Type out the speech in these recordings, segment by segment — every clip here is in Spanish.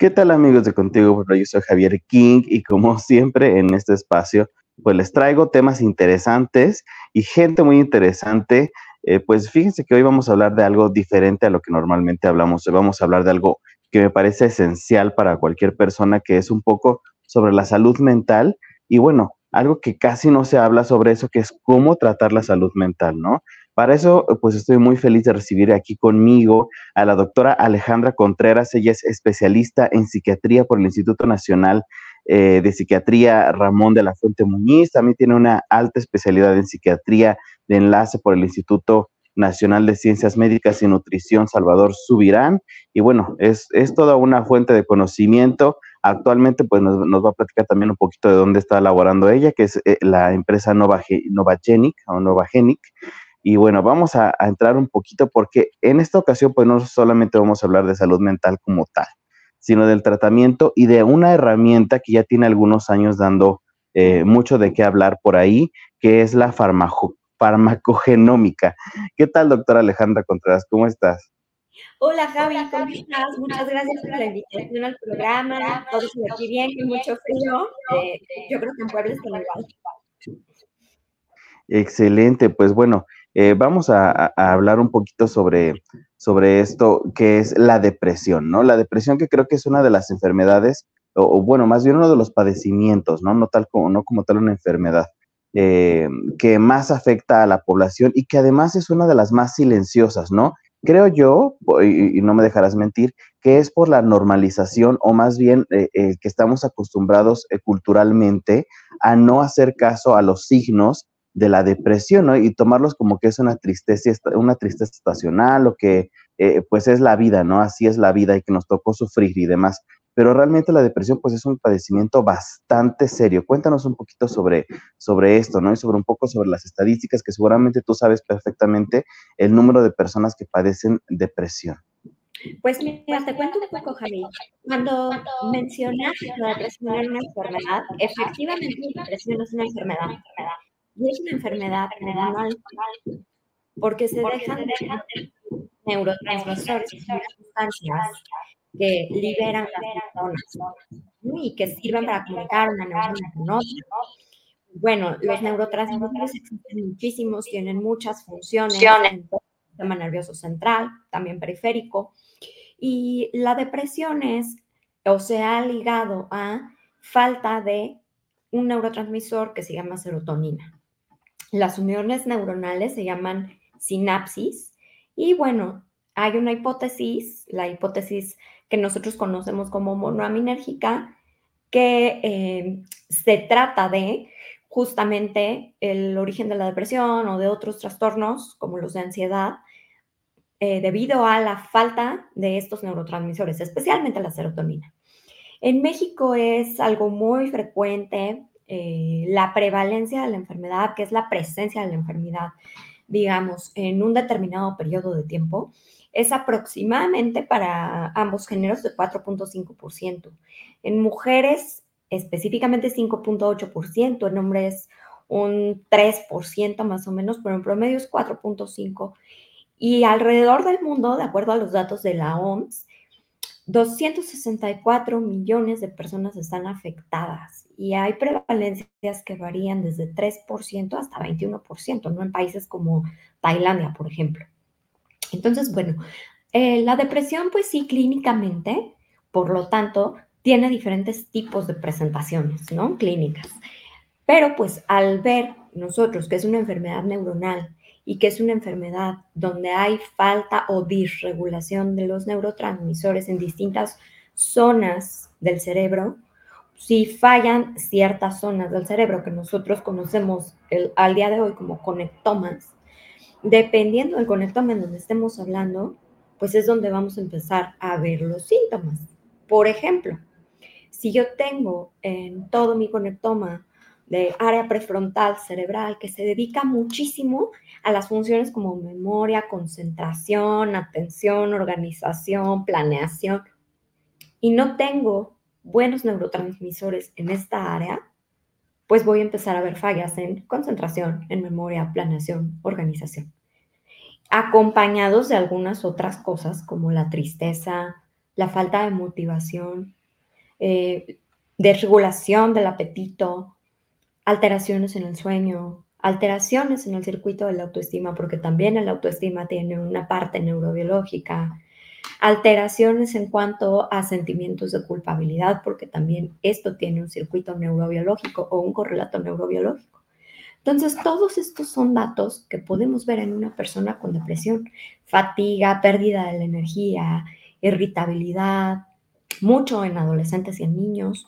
¿Qué tal amigos de Contigo? Yo soy Javier King y como siempre en este espacio, pues les traigo temas interesantes y gente muy interesante. Eh, pues fíjense que hoy vamos a hablar de algo diferente a lo que normalmente hablamos. Vamos a hablar de algo que me parece esencial para cualquier persona, que es un poco sobre la salud mental y bueno, algo que casi no se habla sobre eso, que es cómo tratar la salud mental, ¿no? Para eso, pues estoy muy feliz de recibir aquí conmigo a la doctora Alejandra Contreras. Ella es especialista en psiquiatría por el Instituto Nacional eh, de Psiquiatría Ramón de la Fuente Muñiz. También tiene una alta especialidad en psiquiatría de enlace por el Instituto Nacional de Ciencias Médicas y Nutrición Salvador Subirán. Y bueno, es, toda una fuente de conocimiento. Actualmente, pues nos, va a platicar también un poquito de dónde está elaborando ella, que es eh, la empresa Novagenic o Novagenic. Y bueno, vamos a, entrar un poquito porque en esta ocasión pues no solamente vamos a hablar de salud mental como tal, sino del tratamiento y de una herramienta que ya tiene algunos años dando eh, mucho de qué hablar por ahí, que es la farmacogenómica. ¿Qué tal, doctora Alejandra Contreras? ¿Cómo estás? Hola Javi, ¿cómo estás? Muchas gracias por la invitación al programa. Todo se aquí bien, con mucho frío. Eh, yo creo que en Puebla está igual. Excelente, pues bueno, eh, vamos a, hablar un poquito sobre, sobre esto que es la depresión, ¿no? La depresión que creo que es una de las enfermedades, o, bueno, más bien uno de los padecimientos, ¿no? No, tal como, no como tal una enfermedad, eh, que más afecta a la población y que además es una de las más silenciosas, ¿no? Creo yo, y, no me dejarás mentir, que es por la normalización o más bien eh, que estamos acostumbrados culturalmente a no hacer caso a los signos de la depresión, ¿no? Y tomarlos como que es una tristeza, una tristeza estacional o que eh, pues es la vida, ¿no? Así es la vida y que nos tocó sufrir y demás. Pero realmente la depresión pues es un padecimiento bastante serio. Cuéntanos un poquito sobre, sobre esto, ¿no? Y sobre un poco sobre las estadísticas que seguramente tú sabes perfectamente el número de personas que padecen depresión. Pues mira, te cuento un poco, Javi. Cuando mencionas que la depresión es una enfermedad, efectivamente la depresión es una enfermedad y es una enfermedad neuronal porque se dejan de neurotransmisores, sustancias que liberan las neuronas y que sirven para comunicar una neurona con otra. Bueno, los neurotransmisores existen muchísimos, tienen muchas funciones en el sistema nervioso central, también periférico. Y la depresión es o se ha ligado a falta de un neurotransmisor que se llama serotonina. Las uniones neuronales se llaman sinapsis y bueno, hay una hipótesis, la hipótesis que nosotros conocemos como monoaminérgica, que eh, se trata de justamente el origen de la depresión o de otros trastornos como los de ansiedad, eh, debido a la falta de estos neurotransmisores, especialmente la serotonina. En México es algo muy frecuente eh, la prevalencia de la enfermedad, que es la presencia de la enfermedad, digamos, en un determinado periodo de tiempo, es aproximadamente para ambos géneros de 4.5%. En mujeres, específicamente 5.8%, en hombres un 3% más o menos, pero en promedio es 4.5%. Y alrededor del mundo, de acuerdo a los datos de la OMS, 264 millones de personas están afectadas y hay prevalencias que varían desde 3% hasta 21%, ¿no? En países como Tailandia, por ejemplo. Entonces, bueno, eh, la depresión, pues sí, clínicamente, por lo tanto, tiene diferentes tipos de presentaciones, ¿no? Clínicas. Pero pues al ver nosotros que es una enfermedad neuronal y que es una enfermedad donde hay falta o disregulación de los neurotransmisores en distintas zonas del cerebro, si fallan ciertas zonas del cerebro que nosotros conocemos al día de hoy como conectomas, dependiendo del conectoma en donde estemos hablando, pues es donde vamos a empezar a ver los síntomas. Por ejemplo, si yo tengo en todo mi conectoma de área prefrontal cerebral que se dedica muchísimo a las funciones como memoria, concentración, atención, organización, planeación. Y no tengo buenos neurotransmisores en esta área, pues voy a empezar a ver fallas en concentración, en memoria, planeación, organización. Acompañados de algunas otras cosas como la tristeza, la falta de motivación, eh, desregulación del apetito, alteraciones en el sueño, alteraciones en el circuito de la autoestima, porque también el autoestima tiene una parte neurobiológica, alteraciones en cuanto a sentimientos de culpabilidad, porque también esto tiene un circuito neurobiológico o un correlato neurobiológico. Entonces, todos estos son datos que podemos ver en una persona con depresión, fatiga, pérdida de la energía, irritabilidad, mucho en adolescentes y en niños.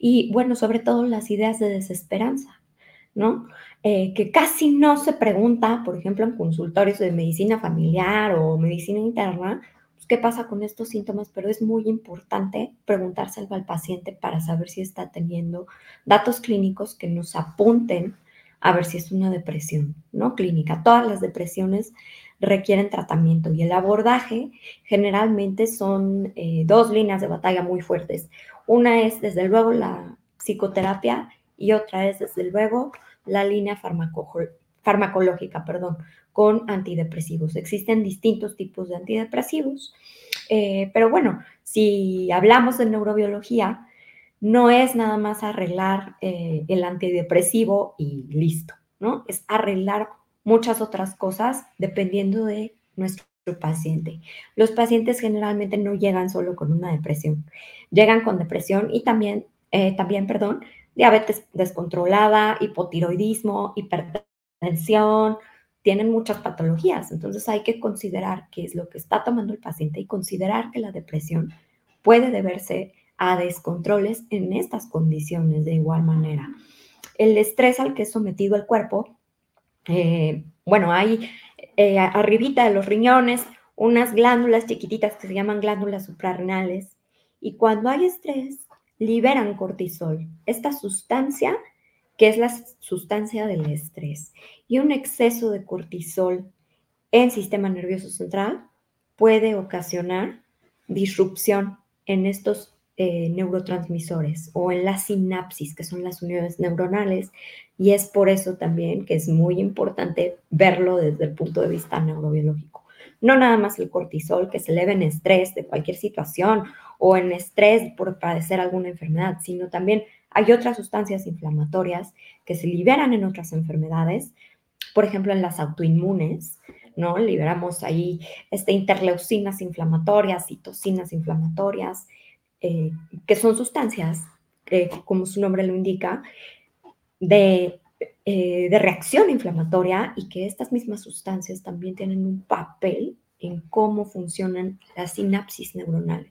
Y bueno, sobre todo las ideas de desesperanza, ¿no? Eh, que casi no se pregunta, por ejemplo, en consultorios de medicina familiar o medicina interna, pues, qué pasa con estos síntomas, pero es muy importante preguntárselo al paciente para saber si está teniendo datos clínicos que nos apunten a ver si es una depresión, ¿no? Clínica. Todas las depresiones requieren tratamiento y el abordaje generalmente son eh, dos líneas de batalla muy fuertes. Una es, desde luego, la psicoterapia y otra es, desde luego, la línea farmacológica, perdón, con antidepresivos. Existen distintos tipos de antidepresivos, eh, pero bueno, si hablamos de neurobiología, no es nada más arreglar eh, el antidepresivo y listo, ¿no? Es arreglar muchas otras cosas dependiendo de nuestro paciente. Los pacientes generalmente no llegan solo con una depresión, llegan con depresión y también, eh, también, perdón, diabetes descontrolada, hipotiroidismo, hipertensión, tienen muchas patologías. Entonces hay que considerar qué es lo que está tomando el paciente y considerar que la depresión puede deberse a descontroles en estas condiciones de igual manera. El estrés al que es sometido el cuerpo, eh, bueno, hay eh, arribita de los riñones unas glándulas chiquititas que se llaman glándulas suprarrenales y cuando hay estrés liberan cortisol, esta sustancia que es la sustancia del estrés. Y un exceso de cortisol en sistema nervioso central puede ocasionar disrupción en estos eh, neurotransmisores o en la sinapsis, que son las uniones neuronales, y es por eso también que es muy importante verlo desde el punto de vista neurobiológico. No nada más el cortisol que se eleva en estrés de cualquier situación o en estrés por padecer alguna enfermedad, sino también hay otras sustancias inflamatorias que se liberan en otras enfermedades, por ejemplo, en las autoinmunes, ¿no? Liberamos ahí este, interleucinas inflamatorias, citocinas inflamatorias, eh, que son sustancias, como su nombre lo indica, de, eh, de reacción inflamatoria y que estas mismas sustancias también tienen un papel en cómo funcionan las sinapsis neuronales.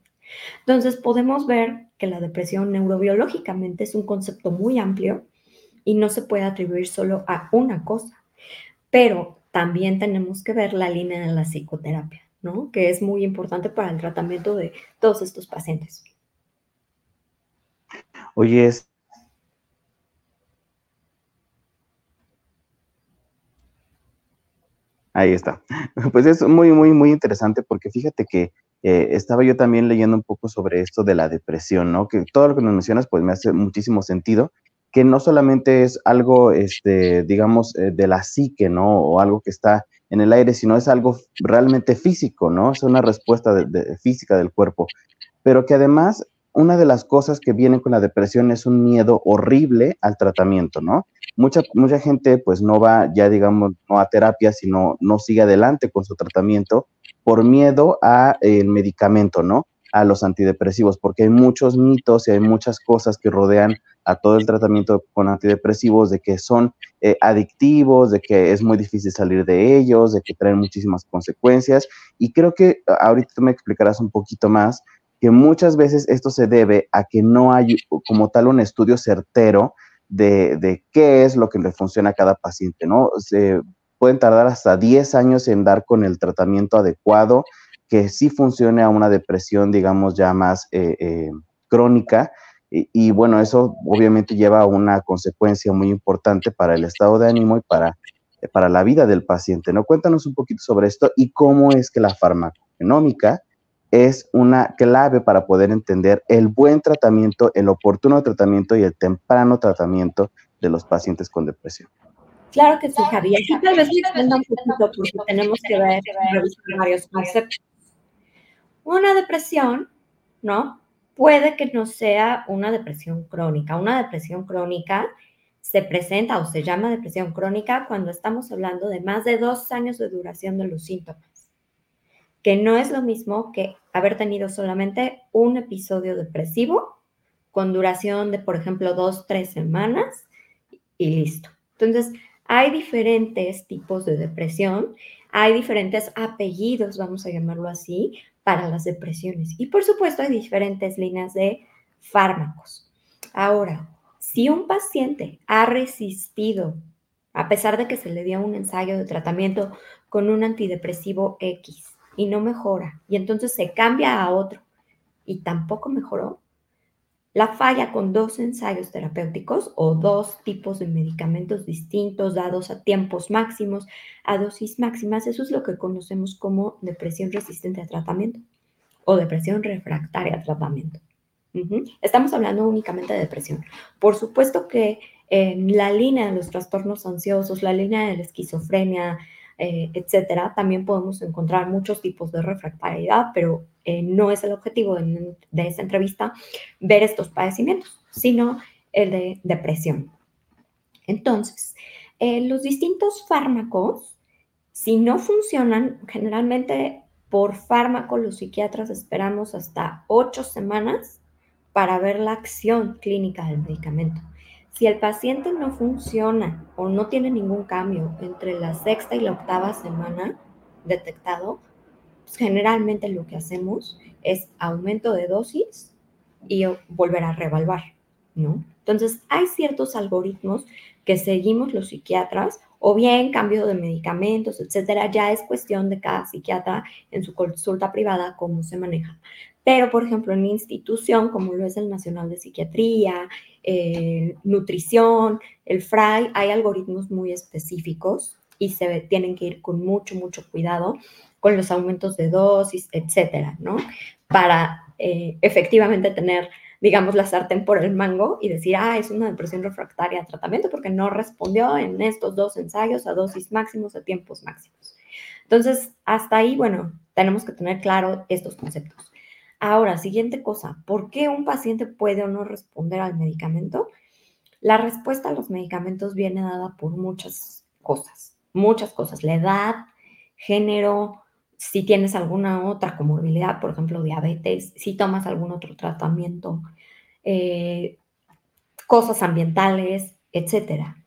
Entonces podemos ver que la depresión neurobiológicamente es un concepto muy amplio y no se puede atribuir solo a una cosa, pero también tenemos que ver la línea de la psicoterapia, ¿no? Que es muy importante para el tratamiento de todos estos pacientes. Oye, es Ahí está. Pues es muy, muy, muy interesante porque fíjate que eh, estaba yo también leyendo un poco sobre esto de la depresión, ¿no? Que todo lo que nos mencionas, pues me hace muchísimo sentido, que no solamente es algo, este, digamos, eh, de la psique, ¿no? O algo que está en el aire, sino es algo realmente físico, ¿no? Es una respuesta de, física del cuerpo, pero que además una de las cosas que viene con la depresión es un miedo horrible al tratamiento, ¿no? Mucha, mucha gente pues no va ya digamos no a terapia, sino no sigue adelante con su tratamiento por miedo a el medicamento, ¿no? A los antidepresivos, porque hay muchos mitos y hay muchas cosas que rodean a todo el tratamiento con antidepresivos, de que son eh, adictivos, de que es muy difícil salir de ellos, de que traen muchísimas consecuencias. Y creo que ahorita me explicarás un poquito más que muchas veces esto se debe a que no hay como tal un estudio certero de, de qué es lo que le funciona a cada paciente, ¿no? Se, pueden tardar hasta 10 años en dar con el tratamiento adecuado que sí funcione a una depresión, digamos, ya más eh, eh, crónica. Y, bueno, eso obviamente lleva a una consecuencia muy importante para el estado de ánimo y para, para la vida del paciente, ¿no? Cuéntanos un poquito sobre esto y cómo es que la farmacogenómica es una clave para poder entender el buen tratamiento, el oportuno tratamiento y el temprano tratamiento de los pacientes con depresión. Claro que sí, Javier. Aquí tal vez me un poquito porque tenemos que ver, varios conceptos. Una depresión, ¿no? Puede que no sea una depresión crónica. Una depresión crónica se presenta o se llama depresión crónica cuando estamos hablando de más de dos años de duración de los síntomas, que no es lo mismo que haber tenido solamente un episodio depresivo con duración de, por ejemplo, dos, tres semanas y listo. Entonces, hay diferentes tipos de depresión, hay diferentes apellidos, vamos a llamarlo así, para las depresiones. Y por supuesto, hay diferentes líneas de fármacos. Ahora, si un paciente ha resistido, a pesar de que se le dio un ensayo de tratamiento con un antidepresivo X y no mejora, y entonces se cambia a otro y tampoco mejoró, la falla con dos ensayos terapéuticos o dos tipos de medicamentos distintos dados a tiempos máximos, a dosis máximas, eso es lo que conocemos como depresión resistente a tratamiento o depresión refractaria a tratamiento. Estamos hablando únicamente de depresión. Por supuesto que en la línea de los trastornos ansiosos, la línea de la esquizofrenia, eh, etcétera, también podemos encontrar muchos tipos de refractariedad, pero eh, no es el objetivo de, esta entrevista ver estos padecimientos, sino el de depresión. Entonces, eh, los distintos fármacos, si no funcionan, generalmente por fármaco los psiquiatras esperamos hasta ocho semanas para ver la acción clínica del medicamento. Si el paciente no funciona o no tiene ningún cambio entre la sexta y la octava semana detectado, pues generalmente lo que hacemos es aumento de dosis y volver a reevaluar, ¿no? Entonces, hay ciertos algoritmos que seguimos los psiquiatras o bien cambio de medicamentos, etcétera, ya es cuestión de cada psiquiatra en su consulta privada cómo se maneja. Pero, por ejemplo, en institución, como lo es el Nacional de Psiquiatría, eh, nutrición, el FRAI, hay algoritmos muy específicos y se tienen que ir con mucho, mucho cuidado con los aumentos de dosis, etcétera, ¿no? Para eh, efectivamente tener, digamos, la sartén por el mango y decir, ah, es una depresión refractaria a tratamiento porque no respondió en estos dos ensayos a dosis máximos, a tiempos máximos. Entonces, hasta ahí, bueno, tenemos que tener claro estos conceptos. Ahora, siguiente cosa, ¿por qué un paciente puede o no responder al medicamento? La respuesta a los medicamentos viene dada por muchas cosas, muchas cosas, la edad, género, si tienes alguna otra comorbilidad, por ejemplo, diabetes, si tomas algún otro tratamiento, eh, cosas ambientales, etcétera.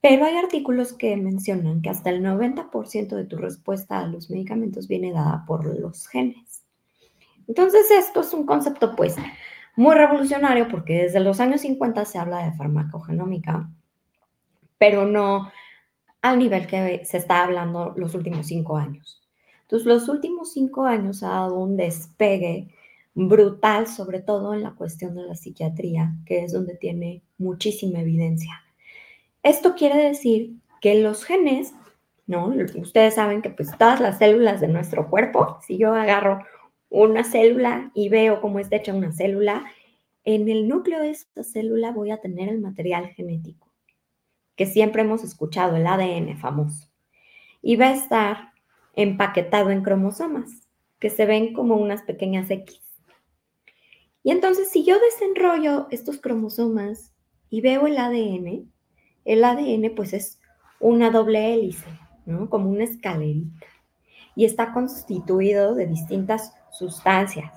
Pero hay artículos que mencionan que hasta el 90% de tu respuesta a los medicamentos viene dada por los genes. Entonces, esto es un concepto, pues, muy revolucionario porque desde los años 50 se habla de farmacogenómica, pero no al nivel que se está hablando los últimos cinco años. Entonces, los últimos cinco años ha dado un despegue brutal, sobre todo en la cuestión de la psiquiatría, que es donde tiene muchísima evidencia. Esto quiere decir que los genes, ¿no? Ustedes saben que pues todas las células de nuestro cuerpo, si yo agarro una célula y veo cómo está hecha una célula, en el núcleo de esta célula voy a tener el material genético, que siempre hemos escuchado, el ADN famoso. Y va a estar empaquetado en cromosomas, que se ven como unas pequeñas X. Y entonces, si yo desenrollo estos cromosomas y veo el ADN, el ADN pues es una doble hélice, ¿no? Como una escalerita. Y está constituido de distintas sustancias,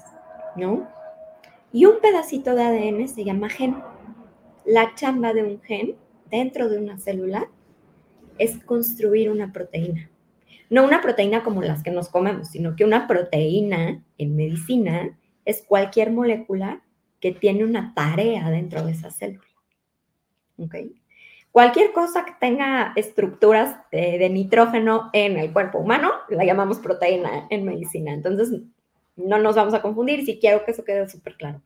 ¿no? Y un pedacito de ADN se llama gen. La chamba de un gen dentro de una célula es construir una proteína. No una proteína como las que nos comemos, sino que una proteína en medicina es cualquier molécula que tiene una tarea dentro de esa célula. ¿Ok? Cualquier cosa que tenga estructuras de, de, nitrógeno en el cuerpo humano, la llamamos proteína en medicina. Entonces, no nos vamos a confundir, si quiero que eso quede súper claro.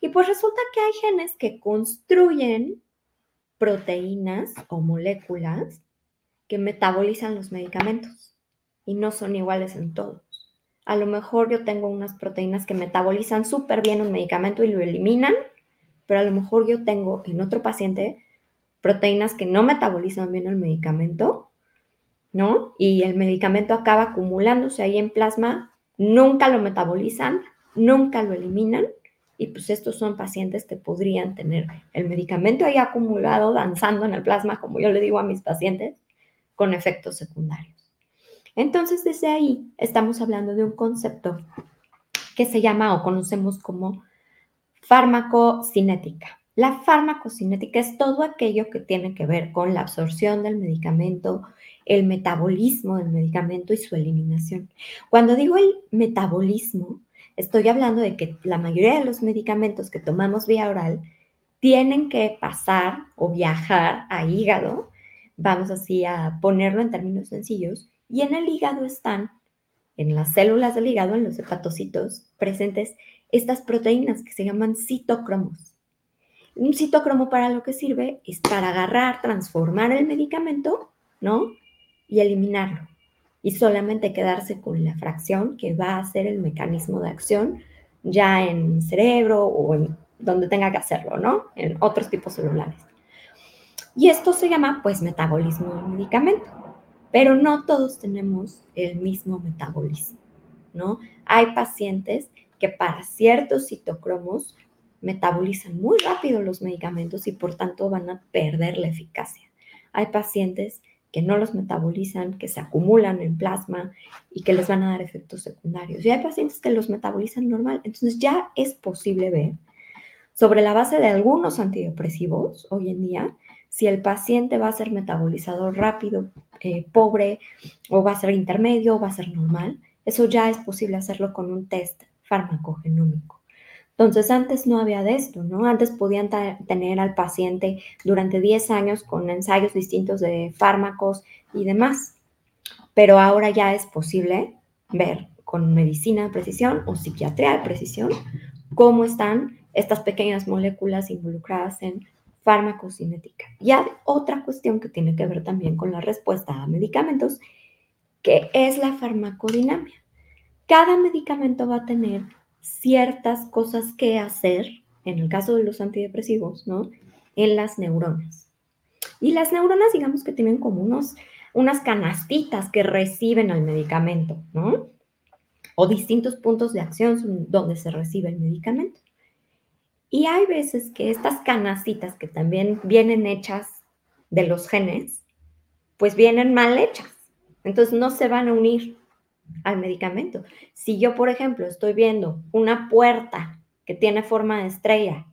Y pues resulta que hay genes que construyen proteínas o moléculas que metabolizan los medicamentos y no son iguales en todos. A lo mejor yo tengo unas proteínas que metabolizan súper bien un medicamento y lo eliminan, pero a lo mejor yo tengo en otro paciente proteínas que no metabolizan bien el medicamento, ¿no? Y el medicamento acaba acumulándose ahí en plasma nunca lo metabolizan, nunca lo eliminan y pues estos son pacientes que podrían tener el medicamento ahí acumulado, danzando en el plasma, como yo le digo a mis pacientes, con efectos secundarios. Entonces, desde ahí estamos hablando de un concepto que se llama o conocemos como farmacocinética. La farmacocinética es todo aquello que tiene que ver con la absorción del medicamento, el metabolismo del medicamento y su eliminación. Cuando digo el metabolismo, estoy hablando de que la mayoría de los medicamentos que tomamos vía oral tienen que pasar o viajar a hígado, vamos así a ponerlo en términos sencillos, y en el hígado están, en las células del hígado, en los hepatocitos, presentes estas proteínas que se llaman citocromos. Un citocromo para lo que sirve es para agarrar, transformar el medicamento, ¿no? Y eliminarlo. Y solamente quedarse con la fracción que va a ser el mecanismo de acción ya en cerebro o en donde tenga que hacerlo, ¿no? En otros tipos celulares. Y esto se llama, pues, metabolismo del medicamento. Pero no todos tenemos el mismo metabolismo, ¿no? Hay pacientes que para ciertos citocromos metabolizan muy rápido los medicamentos y por tanto van a perder la eficacia. Hay pacientes que no los metabolizan, que se acumulan en plasma y que les van a dar efectos secundarios. Y hay pacientes que los metabolizan normal. Entonces ya es posible ver sobre la base de algunos antidepresivos hoy en día si el paciente va a ser metabolizador rápido, eh, pobre, o va a ser intermedio, o va a ser normal. Eso ya es posible hacerlo con un test farmacogenómico. Entonces, antes no había de esto, ¿no? Antes podían tener al paciente durante 10 años con ensayos distintos de fármacos y demás, pero ahora ya es posible ver con medicina de precisión o psiquiatría de precisión cómo están estas pequeñas moléculas involucradas en farmacocinética. Y hay otra cuestión que tiene que ver también con la respuesta a medicamentos, que es la farmacodinamia. Cada medicamento va a tener ciertas cosas que hacer, en el caso de los antidepresivos, ¿no? En las neuronas. Y las neuronas, digamos que tienen como unos, unas canastitas que reciben al medicamento, ¿no? O distintos puntos de acción donde se recibe el medicamento. Y hay veces que estas canastitas que también vienen hechas de los genes, pues vienen mal hechas. Entonces no se van a unir al medicamento. Si yo, por ejemplo, estoy viendo una puerta que tiene forma de estrella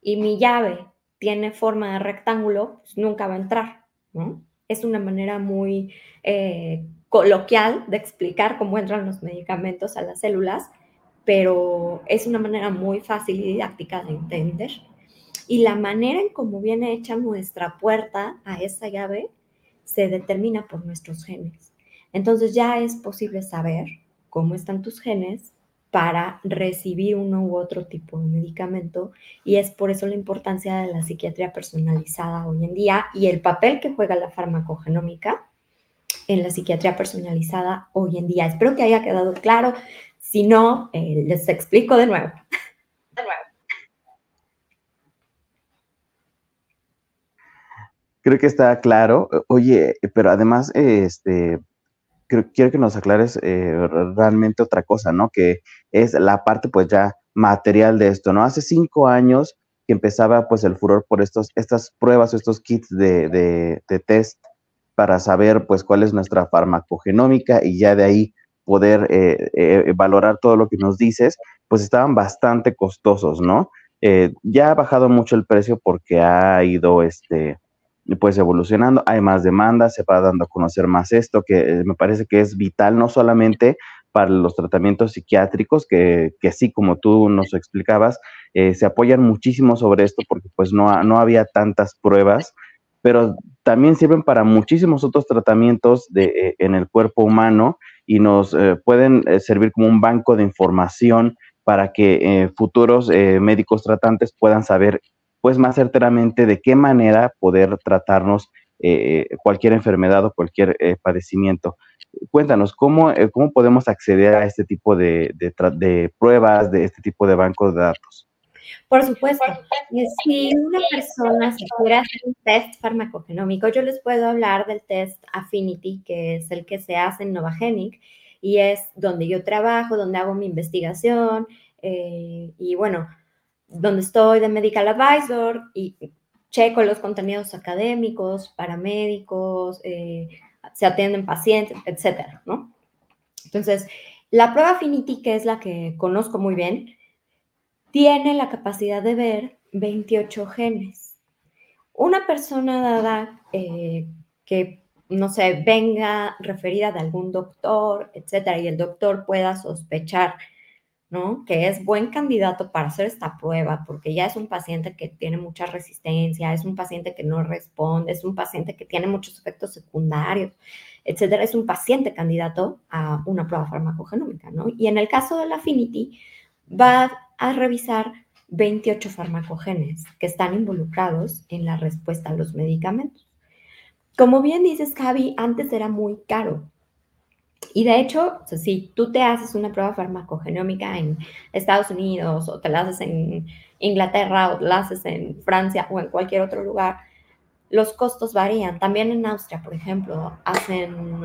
y mi llave tiene forma de rectángulo, pues nunca va a entrar. Es una manera muy eh, coloquial de explicar cómo entran los medicamentos a las células, pero es una manera muy fácil y didáctica de entender. Y la manera en cómo viene hecha nuestra puerta a esa llave se determina por nuestros genes. Entonces ya es posible saber cómo están tus genes para recibir uno u otro tipo de medicamento y es por eso la importancia de la psiquiatría personalizada hoy en día y el papel que juega la farmacogenómica en la psiquiatría personalizada hoy en día. Espero que haya quedado claro. Si no, eh, les explico de nuevo. De nuevo. Creo que está claro. Oye, pero además, este, quiero que nos aclares eh, realmente otra cosa, ¿no? Que es la parte, pues ya material de esto, ¿no? Hace cinco años que empezaba, pues, el furor por estos, estas pruebas, estos kits de, de test para saber, pues, cuál es nuestra farmacogenómica y ya de ahí poder eh, eh, valorar todo lo que nos dices, pues estaban bastante costosos, ¿no? Eh, ya ha bajado mucho el precio porque ha ido, este, pues evolucionando, hay más demanda, se va dando a conocer más esto, que me parece que es vital no solamente para los tratamientos psiquiátricos, que, que sí, como tú nos explicabas, se apoyan muchísimo sobre esto porque pues no, no había tantas pruebas, pero también sirven para muchísimos otros tratamientos de, en el cuerpo humano y nos eh, pueden eh, servir como un banco de información para que eh, futuros médicos tratantes puedan saber pues más certeramente de qué manera poder tratarnos cualquier enfermedad o cualquier padecimiento. Cuéntanos, ¿cómo, ¿cómo podemos acceder a este tipo de, pruebas, de este tipo de bancos de datos? Por supuesto, si una persona se quiere hacer un test farmacogenómico, yo les puedo hablar del test Affinity, que es el que se hace en Novagenic, y es donde yo trabajo, donde hago mi investigación eh, y bueno, donde estoy de medical advisor y checo los contenidos académicos, paramédicos, eh, se atienden pacientes, etcétera, ¿no? Entonces, la prueba Affinity, que es la que conozco muy bien, tiene la capacidad de ver 28 genes. Una persona dada eh, que, no sé, venga referida de algún doctor, etcétera, y el doctor pueda sospechar ¿no? Que es buen candidato para hacer esta prueba porque ya es un paciente que tiene mucha resistencia, es un paciente que no responde, es un paciente que tiene muchos efectos secundarios, etcétera. Es un paciente candidato a una prueba farmacogenómica, ¿no? Y en el caso de la Affinity, va a revisar 28 farmacogenes que están involucrados en la respuesta a los medicamentos. Como bien dices, Javi, antes era muy caro y de hecho, si tú te haces una prueba farmacogenómica en Estados Unidos o te la haces en Inglaterra o te la haces en Francia o en cualquier otro lugar, los costos varían. También en Austria, por ejemplo, hacen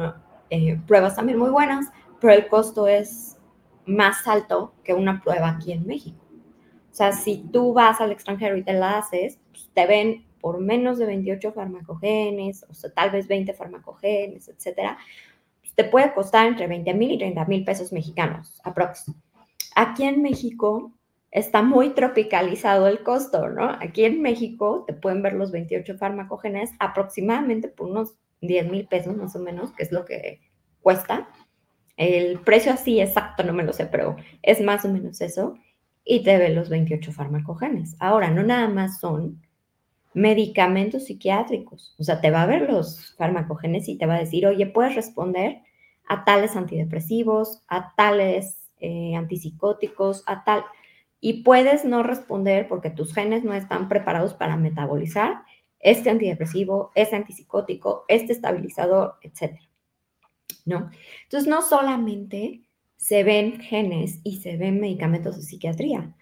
eh, pruebas también muy buenas, pero el costo es más alto que una prueba aquí en México. O sea, si tú vas al extranjero y te la haces, pues, te ven por menos de 28 farmacogenes, o sea, tal vez 20 farmacogenes, etcétera te puede costar entre 20 mil y 30 mil pesos mexicanos, aproximadamente. Aquí en México está muy tropicalizado el costo, ¿no? Aquí en México te pueden ver los 28 farmacógenes aproximadamente por unos 10 mil pesos más o menos, que es lo que cuesta. El precio así exacto no me lo sé, pero es más o menos eso. Y te ve los 28 farmacógenes. Ahora, no nada más son medicamentos psiquiátricos. O sea, te va a ver los farmacogenes y te va a decir, oye, puedes responder a tales antidepresivos, a tales eh, antipsicóticos, a tal... Y puedes no responder porque tus genes no están preparados para metabolizar este antidepresivo, este antipsicótico, este estabilizador, etc. ¿No? Entonces, no solamente se ven genes y se ven medicamentos de psiquiatría,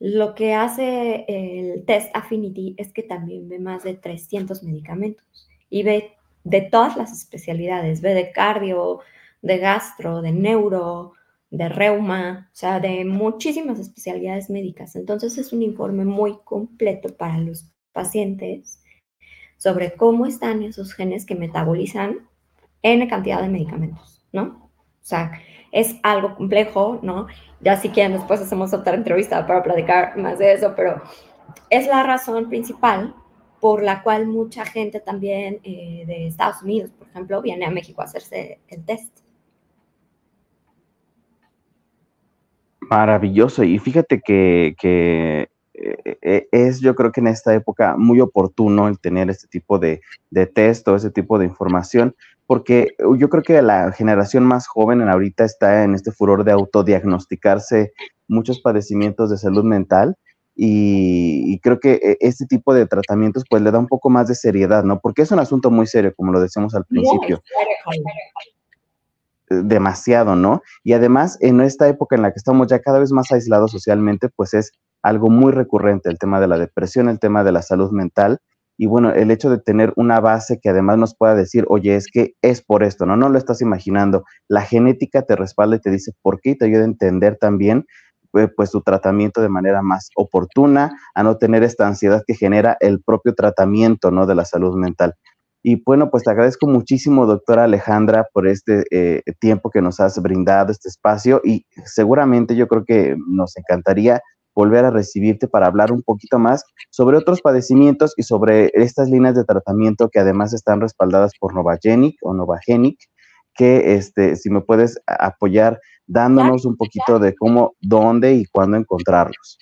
lo que hace el test Affinity es que también ve más de 300 medicamentos y ve de todas las especialidades, ve de cardio, de gastro, de neuro, de reuma, o sea, de muchísimas especialidades médicas. Entonces es un informe muy completo para los pacientes sobre cómo están esos genes que metabolizan N cantidad de medicamentos, ¿no? O sea, es algo complejo, ¿no? Ya si quieren, después hacemos otra entrevista para platicar más de eso, pero es la razón principal por la cual mucha gente también eh, de Estados Unidos, por ejemplo, viene a México a hacerse el test. Maravilloso. Y fíjate que, que es yo creo que en esta época muy oportuno el tener este tipo de, de test o ese tipo de información, porque yo creo que la generación más joven en ahorita está en este furor de autodiagnosticarse muchos padecimientos de salud mental y, creo que eh, este tipo de tratamientos pues le da un poco más de seriedad, ¿no? Porque es un asunto muy serio, como lo decíamos al principio. Demasiado, ¿no? Y además, en esta época en la que estamos ya cada vez más aislados socialmente, pues es algo muy recurrente el tema de la depresión, el tema de la salud mental y bueno, el hecho de tener una base que además nos pueda decir, oye, es que es por esto, ¿no? No lo estás imaginando. La genética te respalda y te dice por qué y te ayuda a entender también pues, pues tu tratamiento de manera más oportuna, a no tener esta ansiedad que genera el propio tratamiento, ¿no? De la salud mental. Y bueno, pues te agradezco muchísimo, doctora Alejandra, por este eh, tiempo que nos has brindado, este espacio, y seguramente yo creo que nos encantaría volver a recibirte para hablar un poquito más sobre otros padecimientos y sobre estas líneas de tratamiento que además están respaldadas por Novagenic o Novagenic, que este, si me puedes apoyar dándonos un poquito de cómo, dónde y cuándo encontrarlos.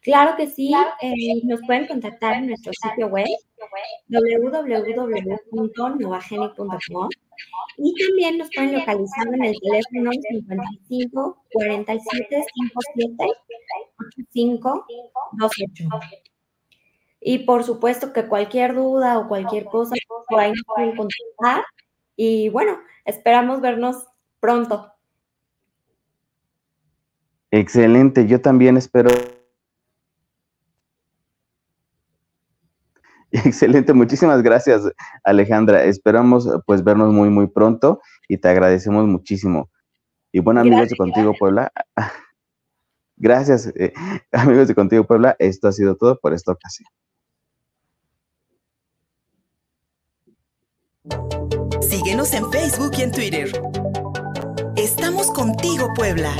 Claro que sí, eh, nos pueden contactar en nuestro sitio web www.novagenic.com y también nos pueden localizar en el teléfono 55 47 57 85 28. Y por supuesto que cualquier duda o cualquier cosa, por ahí nos pueden contactar. Y bueno, esperamos vernos pronto. Excelente, yo también espero Excelente, muchísimas gracias Alejandra. Esperamos pues vernos muy muy pronto y te agradecemos muchísimo. Y bueno, amigos de Contigo Puebla, gracias, eh, amigos de Contigo Puebla, esto ha sido todo por esta ocasión. Síguenos en Facebook y en Twitter. Estamos contigo, Puebla.